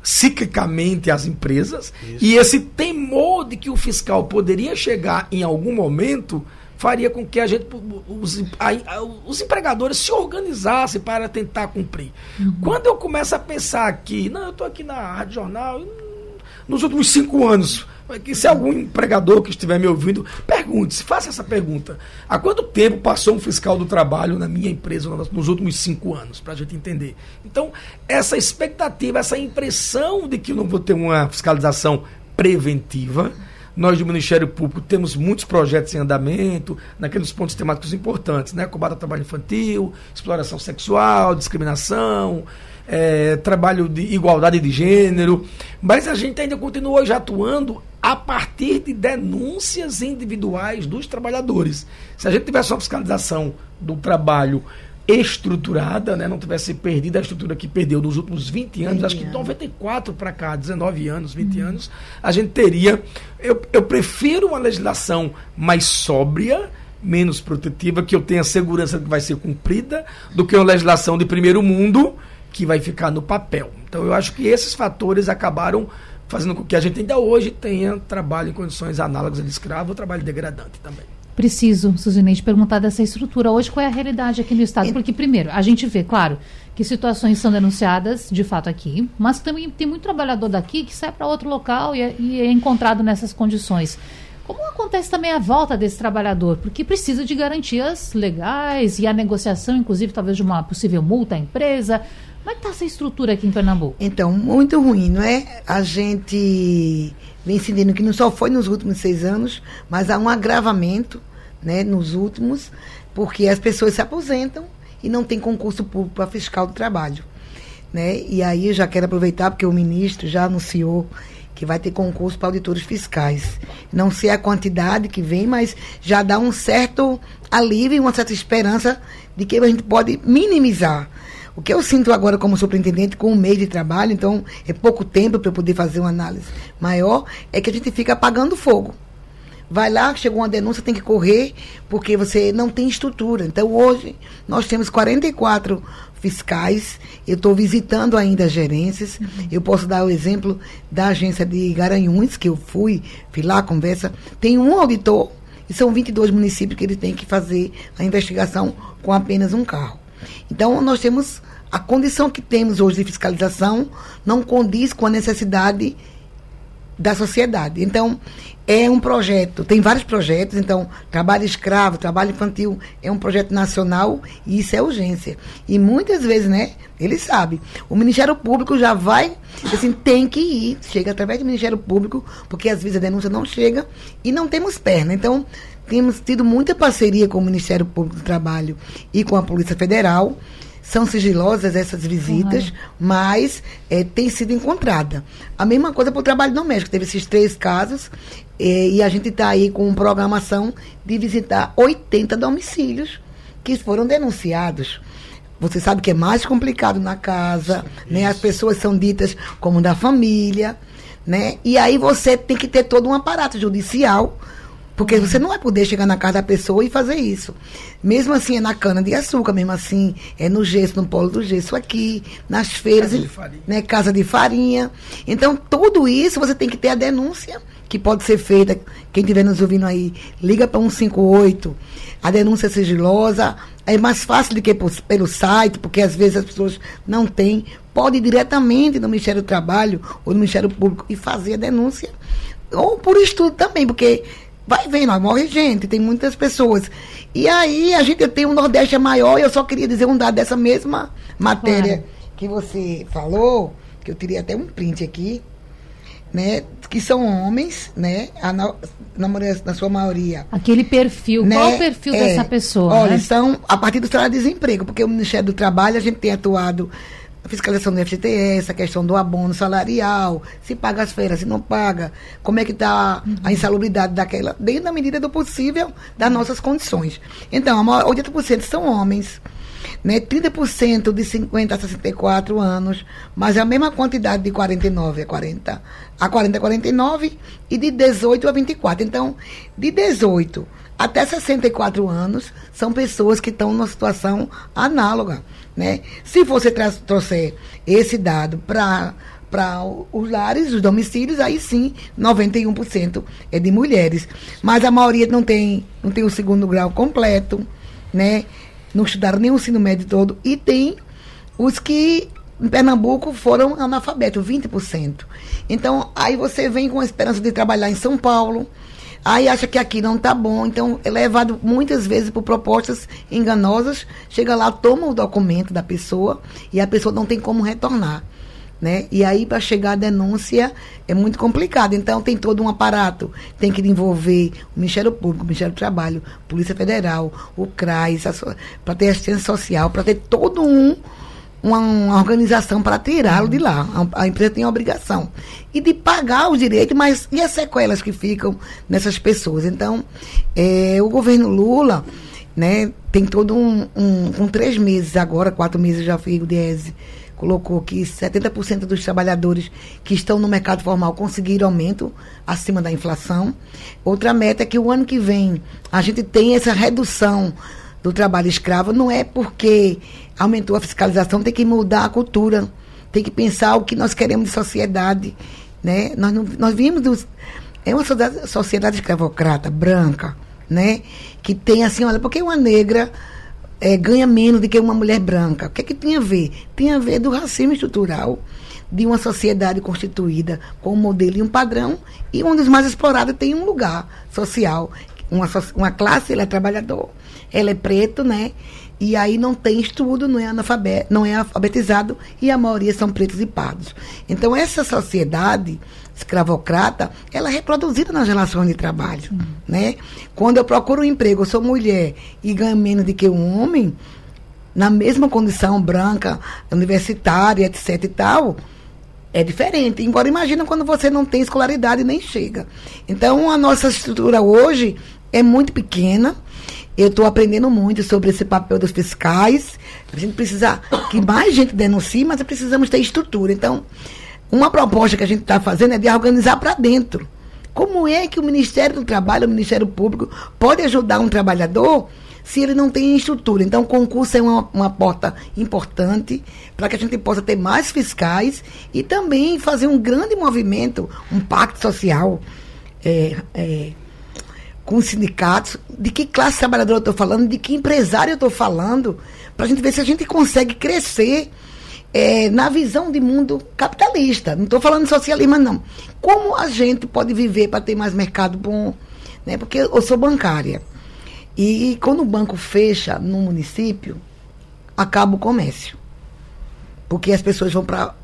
ciclicamente às empresas Isso. e esse temor de que o fiscal poderia chegar em algum momento faria com que a gente, os, a, os empregadores se organizassem para tentar cumprir. Uhum. Quando eu começo a pensar aqui, não, eu estou aqui na Rádio Jornal, nos últimos cinco anos, que se algum empregador que estiver me ouvindo, pergunte-se, faça essa pergunta. Há quanto tempo passou um fiscal do trabalho na minha empresa nos últimos cinco anos, para a gente entender? Então, essa expectativa, essa impressão de que eu não vou ter uma fiscalização preventiva, nós do Ministério Público temos muitos projetos em andamento, naqueles pontos temáticos importantes, né? Combate ao trabalho infantil, exploração sexual, discriminação, é, trabalho de igualdade de gênero, mas a gente ainda continua hoje atuando a partir de denúncias individuais dos trabalhadores. Se a gente tivesse uma fiscalização do trabalho estruturada, né, não tivesse perdido a estrutura que perdeu nos últimos 20 anos, 20 acho que de 94 para cá, 19 anos, 20 uhum. anos, a gente teria. Eu, eu prefiro uma legislação mais sóbria, menos protetiva, que eu tenha segurança de que vai ser cumprida, do que uma legislação de primeiro mundo que vai ficar no papel. Então eu acho que esses fatores acabaram fazendo com que a gente ainda hoje tenha trabalho em condições análogas de escravo trabalho degradante também. Preciso, Suzinei, perguntar dessa estrutura. Hoje, qual é a realidade aqui no Estado? Porque, primeiro, a gente vê, claro, que situações são denunciadas, de fato, aqui, mas também tem muito trabalhador daqui que sai para outro local e é, e é encontrado nessas condições. Como acontece também a volta desse trabalhador? Porque precisa de garantias legais e a negociação, inclusive, talvez de uma possível multa à empresa. Como é que está essa estrutura aqui em Pernambuco? Então, muito ruim, não é? A gente vem sentindo que não só foi nos últimos seis anos, mas há um agravamento né, nos últimos, porque as pessoas se aposentam e não tem concurso público para fiscal do trabalho. Né? E aí eu já quero aproveitar, porque o ministro já anunciou que vai ter concurso para auditores fiscais. Não sei a quantidade que vem, mas já dá um certo alívio e uma certa esperança de que a gente pode minimizar o que eu sinto agora como superintendente, com um mês de trabalho, então é pouco tempo para eu poder fazer uma análise maior, é que a gente fica apagando fogo. Vai lá, chegou uma denúncia, tem que correr, porque você não tem estrutura. Então, hoje, nós temos 44 fiscais. Eu estou visitando ainda as gerências. Uhum. Eu posso dar o exemplo da agência de Garanhuns, que eu fui, fui lá, conversa. Tem um auditor, e são 22 municípios que ele tem que fazer a investigação com apenas um carro. Então, nós temos a condição que temos hoje de fiscalização não condiz com a necessidade da sociedade. Então, é um projeto, tem vários projetos, então, trabalho escravo, trabalho infantil é um projeto nacional e isso é urgência. E muitas vezes, né, ele sabe, o Ministério Público já vai, assim, tem que ir, chega através do Ministério Público, porque às vezes a denúncia não chega e não temos perna. Então, temos tido muita parceria com o Ministério Público do Trabalho e com a Polícia Federal. São sigilosas essas visitas, uhum. mas é, tem sido encontrada. A mesma coisa para o trabalho doméstico. Teve esses três casos é, e a gente está aí com programação de visitar 80 domicílios que foram denunciados. Você sabe que é mais complicado na casa, né? As pessoas são ditas como da família, né? E aí você tem que ter todo um aparato judicial porque você não vai poder chegar na casa da pessoa e fazer isso. Mesmo assim, é na cana de açúcar, mesmo assim, é no gesso, no polo do gesso aqui, nas feiras, casa de farinha. Né, casa de farinha. Então, tudo isso você tem que ter a denúncia que pode ser feita. Quem estiver nos ouvindo aí, liga para 158. A denúncia é sigilosa. É mais fácil do que pelo site, porque às vezes as pessoas não têm. Pode ir diretamente no Ministério do Trabalho ou no Ministério Público e fazer a denúncia. Ou por estudo também, porque Vai vendo, morre gente, tem muitas pessoas. E aí a gente tem um Nordeste maior, e eu só queria dizer um dado dessa mesma matéria claro. que você falou, que eu teria até um print aqui. né, que são homens, né, a, na, na, na, sua maioria. Aquele perfil, né, qual o perfil é, dessa pessoa? Olha, né? são a partir do salário de desemprego, porque o Ministério do Trabalho a gente tem atuado a fiscalização do FGTS, a questão do abono salarial, se paga as feiras, se não paga, como é que está uhum. a insalubridade daquela, dentro da medida do possível das nossas condições. Então, 80% são homens, né? 30% de 50 a 64 anos, mas é a mesma quantidade de 49 a 40, a 40 a 49 e de 18 a 24. Então, de 18 até 64 anos são pessoas que estão numa situação análoga. Né? Se você trouxer esse dado para para os lares, os domicílios, aí sim, 91% é de mulheres. Mas a maioria não tem, não tem o segundo grau completo, né? Não estudaram o ensino médio todo. E tem os que em Pernambuco foram analfabetos, 20%. Então, aí você vem com a esperança de trabalhar em São Paulo, Aí acha que aqui não está bom, então é levado muitas vezes por propostas enganosas. Chega lá, toma o documento da pessoa e a pessoa não tem como retornar. Né? E aí, para chegar à denúncia, é muito complicado. Então, tem todo um aparato. Tem que envolver o Ministério Público, o Ministério do Trabalho, Polícia Federal, o CRAS, para ter assistência social, para ter todo um uma, uma organização para tirá-lo de lá. A, a, empresa tem a obrigação. E de pagar os direitos, mas e as sequelas que ficam nessas pessoas? Então, é, o governo Lula né, tem todo um, um. Com três meses agora, quatro meses já foi o Diese colocou que 70% dos trabalhadores que estão no mercado formal conseguiram aumento acima da inflação. Outra meta é que o ano que vem a gente tem essa redução do trabalho escravo não é porque aumentou a fiscalização, tem que mudar a cultura, tem que pensar o que nós queremos de sociedade. Né? Nós, não, nós vimos dos, é uma sociedade, sociedade escravocrata, branca, né? que tem assim, olha, porque uma negra é, ganha menos do que uma mulher branca? O que é que tem a ver? Tem a ver do racismo estrutural de uma sociedade constituída com um modelo e um padrão, e um dos mais explorados tem um lugar social. Uma, uma classe, ele é trabalhador, ele é preto, né? E aí não tem estudo, não é analfabeto, não é alfabetizado e a maioria são pretos e pardos. Então essa sociedade escravocrata, ela é reproduzida nas relações de trabalho, uhum. né? Quando eu procuro um emprego, eu sou mulher e ganho menos do que um homem, na mesma condição branca, universitária, etc e tal, é diferente. Embora imagina quando você não tem escolaridade e nem chega. Então a nossa estrutura hoje é muito pequena eu estou aprendendo muito sobre esse papel dos fiscais. A gente precisa que mais gente denuncie, mas precisamos ter estrutura. Então, uma proposta que a gente está fazendo é de organizar para dentro. Como é que o Ministério do Trabalho, o Ministério Público, pode ajudar um trabalhador se ele não tem estrutura? Então, o concurso é uma, uma porta importante para que a gente possa ter mais fiscais e também fazer um grande movimento, um pacto social. É, é, com os sindicatos, de que classe trabalhadora eu estou falando, de que empresário eu estou falando, para a gente ver se a gente consegue crescer é, na visão de mundo capitalista. Não estou falando de socialismo, não. Como a gente pode viver para ter mais mercado bom? Né? Porque eu sou bancária. E quando o banco fecha no município, acaba o comércio. Porque as pessoas vão para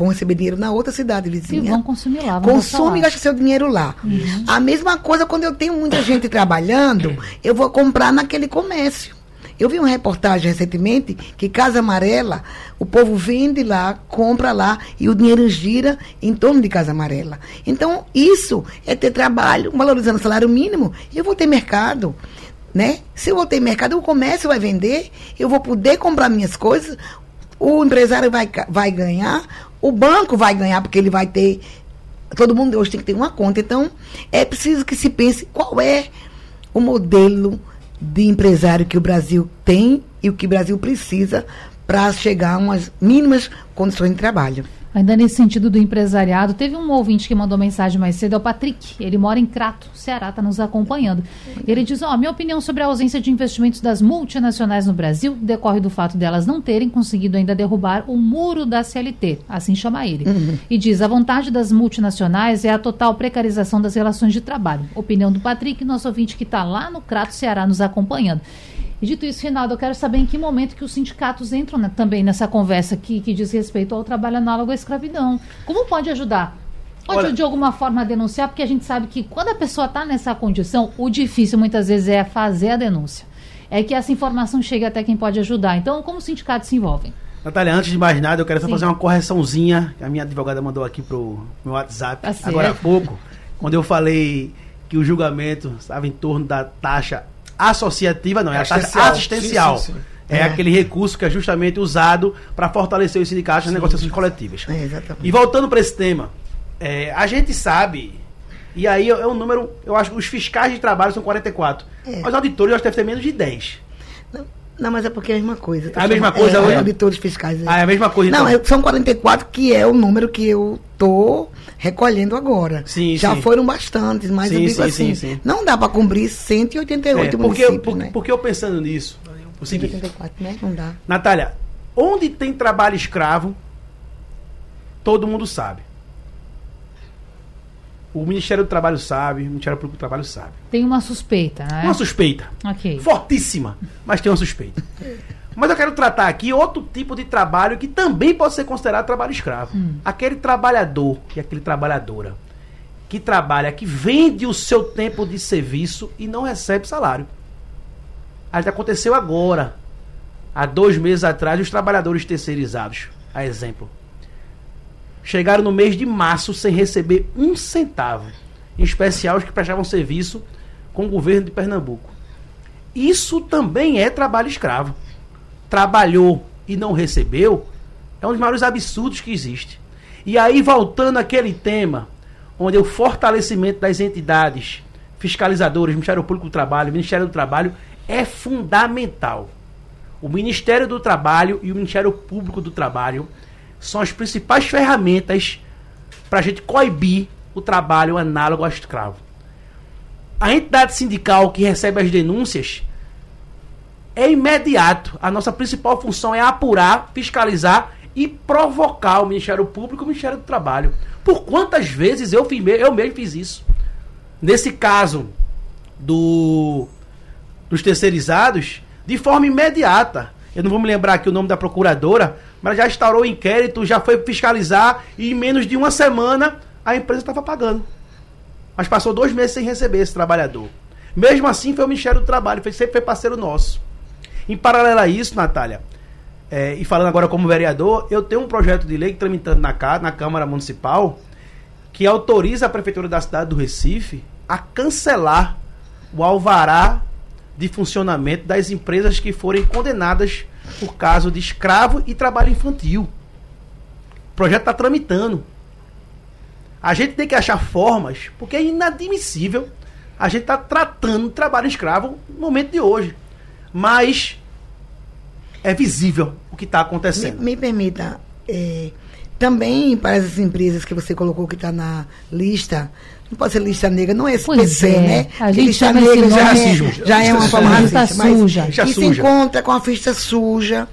vão receber dinheiro na outra cidade vizinha. E vão consumir lá. Vão Consome e gasta seu dinheiro lá. Uhum. A mesma coisa quando eu tenho muita gente trabalhando, eu vou comprar naquele comércio. Eu vi uma reportagem recentemente que Casa Amarela, o povo vende lá, compra lá e o dinheiro gira em torno de Casa Amarela. Então, isso é ter trabalho, valorizando o salário mínimo, eu vou ter mercado. Né? Se eu vou ter mercado, o comércio vai vender, eu vou poder comprar minhas coisas, o empresário vai, vai ganhar, o banco vai ganhar, porque ele vai ter. Todo mundo hoje tem que ter uma conta. Então, é preciso que se pense qual é o modelo de empresário que o Brasil tem e o que o Brasil precisa para chegar a umas mínimas condições de trabalho. Ainda nesse sentido do empresariado, teve um ouvinte que mandou mensagem mais cedo, é o Patrick. Ele mora em Crato, Ceará, está nos acompanhando. Ele diz: Ó, oh, minha opinião sobre a ausência de investimentos das multinacionais no Brasil decorre do fato delas não terem conseguido ainda derrubar o muro da CLT, assim chama ele. Uhum. E diz: a vontade das multinacionais é a total precarização das relações de trabalho. Opinião do Patrick, nosso ouvinte que está lá no Crato, Ceará, nos acompanhando. E dito isso, Rinaldo, eu quero saber em que momento que os sindicatos entram né, também nessa conversa que, que diz respeito ao trabalho análogo à escravidão. Como pode ajudar Pode Olha- de alguma forma denunciar, porque a gente sabe que quando a pessoa está nessa condição, o difícil muitas vezes é fazer a denúncia. É que essa informação chegue até quem pode ajudar. Então, como os sindicatos se envolvem? Natália, antes de mais nada, eu quero só Sim. fazer uma correçãozinha que a minha advogada mandou aqui pro meu WhatsApp Tá agora há pouco, quando eu falei que o julgamento estava em torno da taxa associativa, não, é a taxa Assistencial. assistencial. Sim, sim, sim. É, É. aquele recurso que é justamente usado para fortalecer os sindicatos nas negociações coletivas. É, exatamente. E voltando para esse tema, é, a gente sabe, e aí é um número, eu acho que os fiscais de trabalho são 44, É. mas auditores eu acho que deve ter menos de 10. Não, não, mas é porque é a mesma coisa. É a mesma coisa é, hoje? auditores fiscais. Ah, é a mesma coisa Não, então. é- são 44, que é o número que eu tô recolhendo agora. Sim, Já sim. foram bastantes, mas Sim, eu digo sim, assim, sim, sim. não dá para cumprir 188 É, porque, eu, municípios, por- né? porque eu pensando nisso, o seguinte, 184, né? Não dá. Natália, onde tem trabalho escravo, todo mundo sabe. O Ministério do Trabalho sabe, o Ministério Público do Trabalho sabe. Tem uma suspeita, né? Uma suspeita. Ok. Fortíssima, mas tem uma suspeita. Mas eu quero tratar aqui outro tipo de trabalho que também pode ser considerado trabalho escravo. Aquele trabalhador e aquele trabalhadora que trabalha, que vende o seu tempo de serviço e não recebe salário. Aí aconteceu agora. Há dois meses atrás, os trabalhadores terceirizados, a exemplo, chegaram no mês de março sem receber um centavo. Em especial os que prestavam serviço com o governo de Pernambuco. Isso também é trabalho escravo. Trabalhou e não recebeu é um dos maiores absurdos que existe. E aí, voltando àquele tema, onde o fortalecimento das entidades fiscalizadoras, Ministério Público do Trabalho, Ministério do Trabalho, é fundamental. O Ministério do Trabalho e o Ministério Público do Trabalho são as principais ferramentas para a gente coibir o trabalho análogo ao escravo. A entidade sindical que recebe as denúncias é imediato. A nossa principal função é apurar, fiscalizar e provocar o Ministério Público e o Ministério do Trabalho. Por quantas vezes eu, fiz, eu mesmo fiz isso? Nesse caso do dos terceirizados, de forma imediata. Eu não vou me lembrar aqui o nome da procuradora, mas já instaurou o inquérito, já foi fiscalizar e em menos de uma semana a empresa estava pagando. Mas passou dois meses sem receber esse trabalhador. Mesmo assim, foi o Ministério do Trabalho, foi, sempre foi parceiro nosso. Em paralelo a isso, Natália, é, e falando agora como vereador, eu tenho um projeto de lei tramitando na, na Câmara Municipal que autoriza a Prefeitura da cidade do Recife a cancelar o alvará de funcionamento das empresas que forem condenadas por caso de escravo e trabalho infantil. O projeto está tramitando. A gente tem que achar formas, porque é inadmissível a gente estar tratando o trabalho escravo no momento de hoje. Mas é visível o que está Me, acontecendo. me permita, é, também para essas empresas que você colocou que está na lista, não pode ser lista negra, não é Pois SPC, é, né? a gente lista esse negra já, de é, racismo. já é uma Lista forma suja. racista, mas suja. Ficha e se encontra com a ficha suja.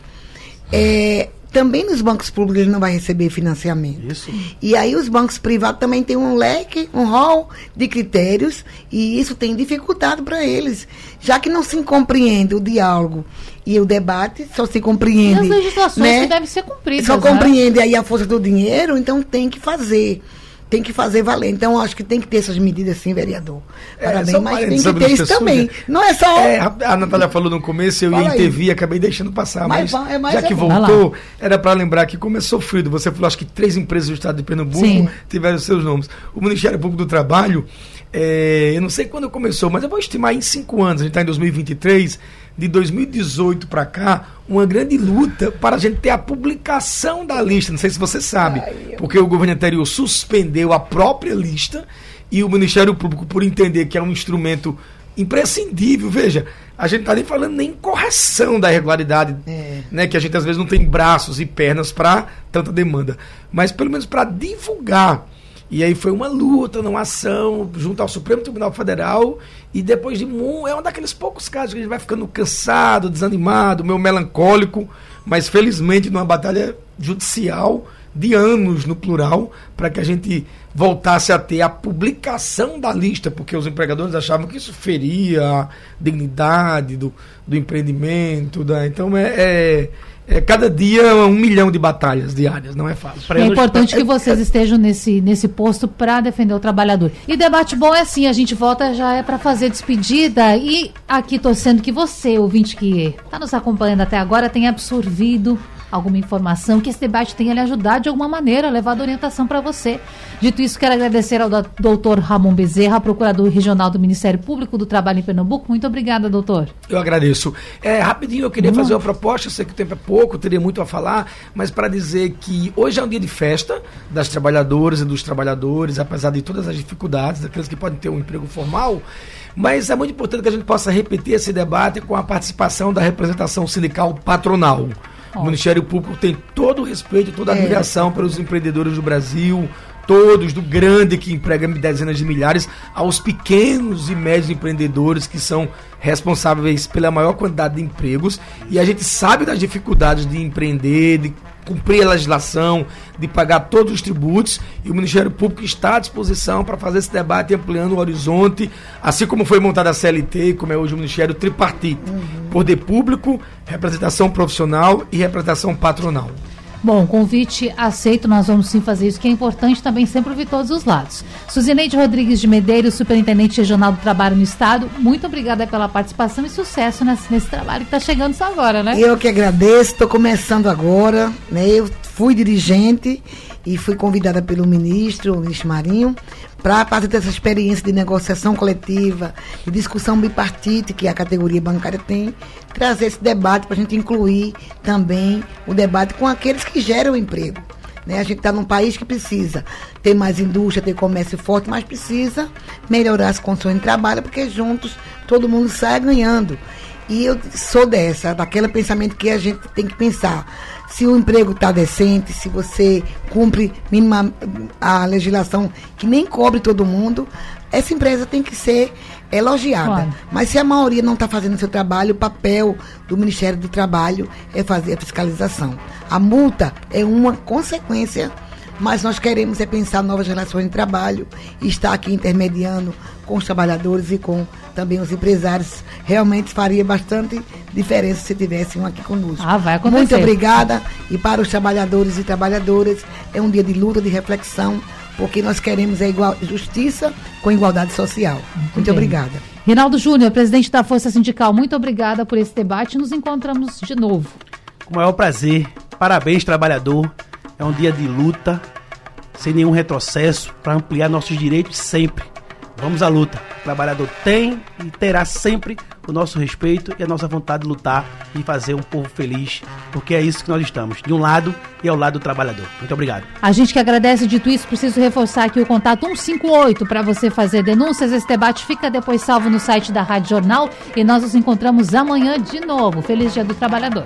É, também nos bancos públicos ele não vai receber financiamento. Isso. E aí os bancos privados também têm um leque, um rol de critérios, e isso tem dificultado para eles. Já que não se compreende o diálogo e o debate, só se E compreende. as legislações né? que devem ser cumpridas. Só né? compreende aí a força do dinheiro, então tem que fazer. Tem que fazer valer. Então, acho que tem que ter essas medidas sim, vereador. É, Parabéns, um mas tem que ter isso lista também. Não é só. É, a, a Natália falou no começo, eu Fala ia aí. intervir, acabei deixando passar, Mas mas, é mais já que é bom. Vai voltou, era para lembrar que como é sofrido, você falou acho que três empresas do estado de Pernambuco Sim. tiveram seus nomes. O Ministério Público do Trabalho, é, eu não sei quando começou, mas eu vou estimar em cinco anos, a gente está em 2023, de 2018 para cá, uma grande luta para a gente ter a publicação da lista. Não sei se você sabe, porque o governo anterior suspendeu a própria lista e o Ministério Público, por entender que é um instrumento imprescindível, veja, a gente tá nem falando nem em correção da irregularidade, É. né, que a gente às vezes não tem braços e pernas para tanta demanda, mas pelo menos para divulgar. E aí foi uma luta, uma ação junto ao Supremo Tribunal Federal e depois de mu- é um daqueles poucos casos que a gente vai ficando cansado, desanimado, meio melancólico, mas felizmente numa batalha judicial de anos no plural para que a gente voltasse a ter a publicação da lista, porque os empregadores achavam que isso feria a dignidade do, do empreendimento. Da, então é, é, é, cada dia um milhão de batalhas diárias, não é fácil. É importante que vocês estejam nesse, nesse posto para defender o trabalhador. E debate bom é assim, a gente volta já é para fazer despedida e aqui torcendo que você, ouvinte que está nos acompanhando até agora, tenha absorvido alguma informação, que esse debate tenha lhe ajudado de alguma maneira, levado orientação para você. Dito isso, quero agradecer ao doutor Ramon Bezerra, procurador regional do Ministério Público do Trabalho em Pernambuco. Muito obrigada, doutor. Eu agradeço. É, rapidinho, eu queria fazer uma proposta, sei que o tempo é pouco, teria muito a falar, mas para dizer que hoje é um dia de festa das trabalhadoras e dos trabalhadores, apesar de todas as dificuldades, daqueles que podem ter um emprego formal, mas é muito importante que a gente possa repetir esse debate com a participação da representação sindical patronal. O Ministério Público tem todo o respeito, toda a é. admiração pelos empreendedores do Brasil, todos, do grande que emprega dezenas de milhares, aos pequenos e médios empreendedores que são responsáveis pela maior quantidade de empregos. E a gente sabe das dificuldades de empreender, de cumprir a legislação, de pagar todos os tributos, e o Ministério Público está à disposição para fazer esse debate ampliando o horizonte, assim como foi montada a CLT, como é hoje o Ministério Tripartite, uhum. poder público, representação profissional e representação patronal. Bom, convite aceito, nós vamos sim fazer isso, que é importante também sempre ouvir todos os lados. Suzineide Rodrigues de Medeiros, Superintendente Regional do Trabalho no Estado, muito obrigada pela participação e sucesso nesse, nesse trabalho que está chegando só agora, né? Eu que agradeço, estou começando agora, né? Eu fui dirigente e fui convidada pelo ministro, o ministro Marinho, para fazer essa experiência de negociação coletiva, de discussão bipartite que a categoria bancária tem, trazer esse debate para a gente incluir também o debate com aqueles que geram emprego. Né? A gente está num país que precisa ter mais indústria, ter comércio forte, mas precisa melhorar as condições de trabalho, porque juntos todo mundo sai ganhando. E eu sou dessa, daquele pensamento que a gente tem que pensar se o emprego está decente, se você cumpre minima, a legislação que nem cobre todo mundo, essa empresa tem que ser elogiada. Claro. Mas se a maioria não está fazendo o seu trabalho, o papel do Ministério do Trabalho é fazer a fiscalização. A multa é uma consequência mas nós queremos é pensar novas relações de trabalho e estar aqui intermediando com os trabalhadores e com também os empresários. Realmente faria bastante diferença se tivessem aqui conosco. Ah, vai acontecer. Muito obrigada. E para os trabalhadores e trabalhadoras, é um dia de luta, de reflexão, porque nós queremos a igual, justiça com igualdade social. Muito, muito obrigada. Rinaldo Júnior, presidente da Força Sindical, muito obrigada por esse debate. Nos encontramos de novo. Com o maior prazer. Parabéns, trabalhador. É um dia de luta, sem nenhum retrocesso, para ampliar nossos direitos sempre. Vamos à luta. O trabalhador tem e terá sempre o nosso respeito e a nossa vontade de lutar e fazer um povo feliz, porque é isso que nós estamos, de um lado e ao lado do trabalhador. Muito obrigado. A gente que agradece, dito isso, preciso reforçar aqui o contato 158 para você fazer denúncias. Esse debate fica depois salvo no site da Rádio Jornal e nós nos encontramos amanhã de novo. Feliz Dia do Trabalhador.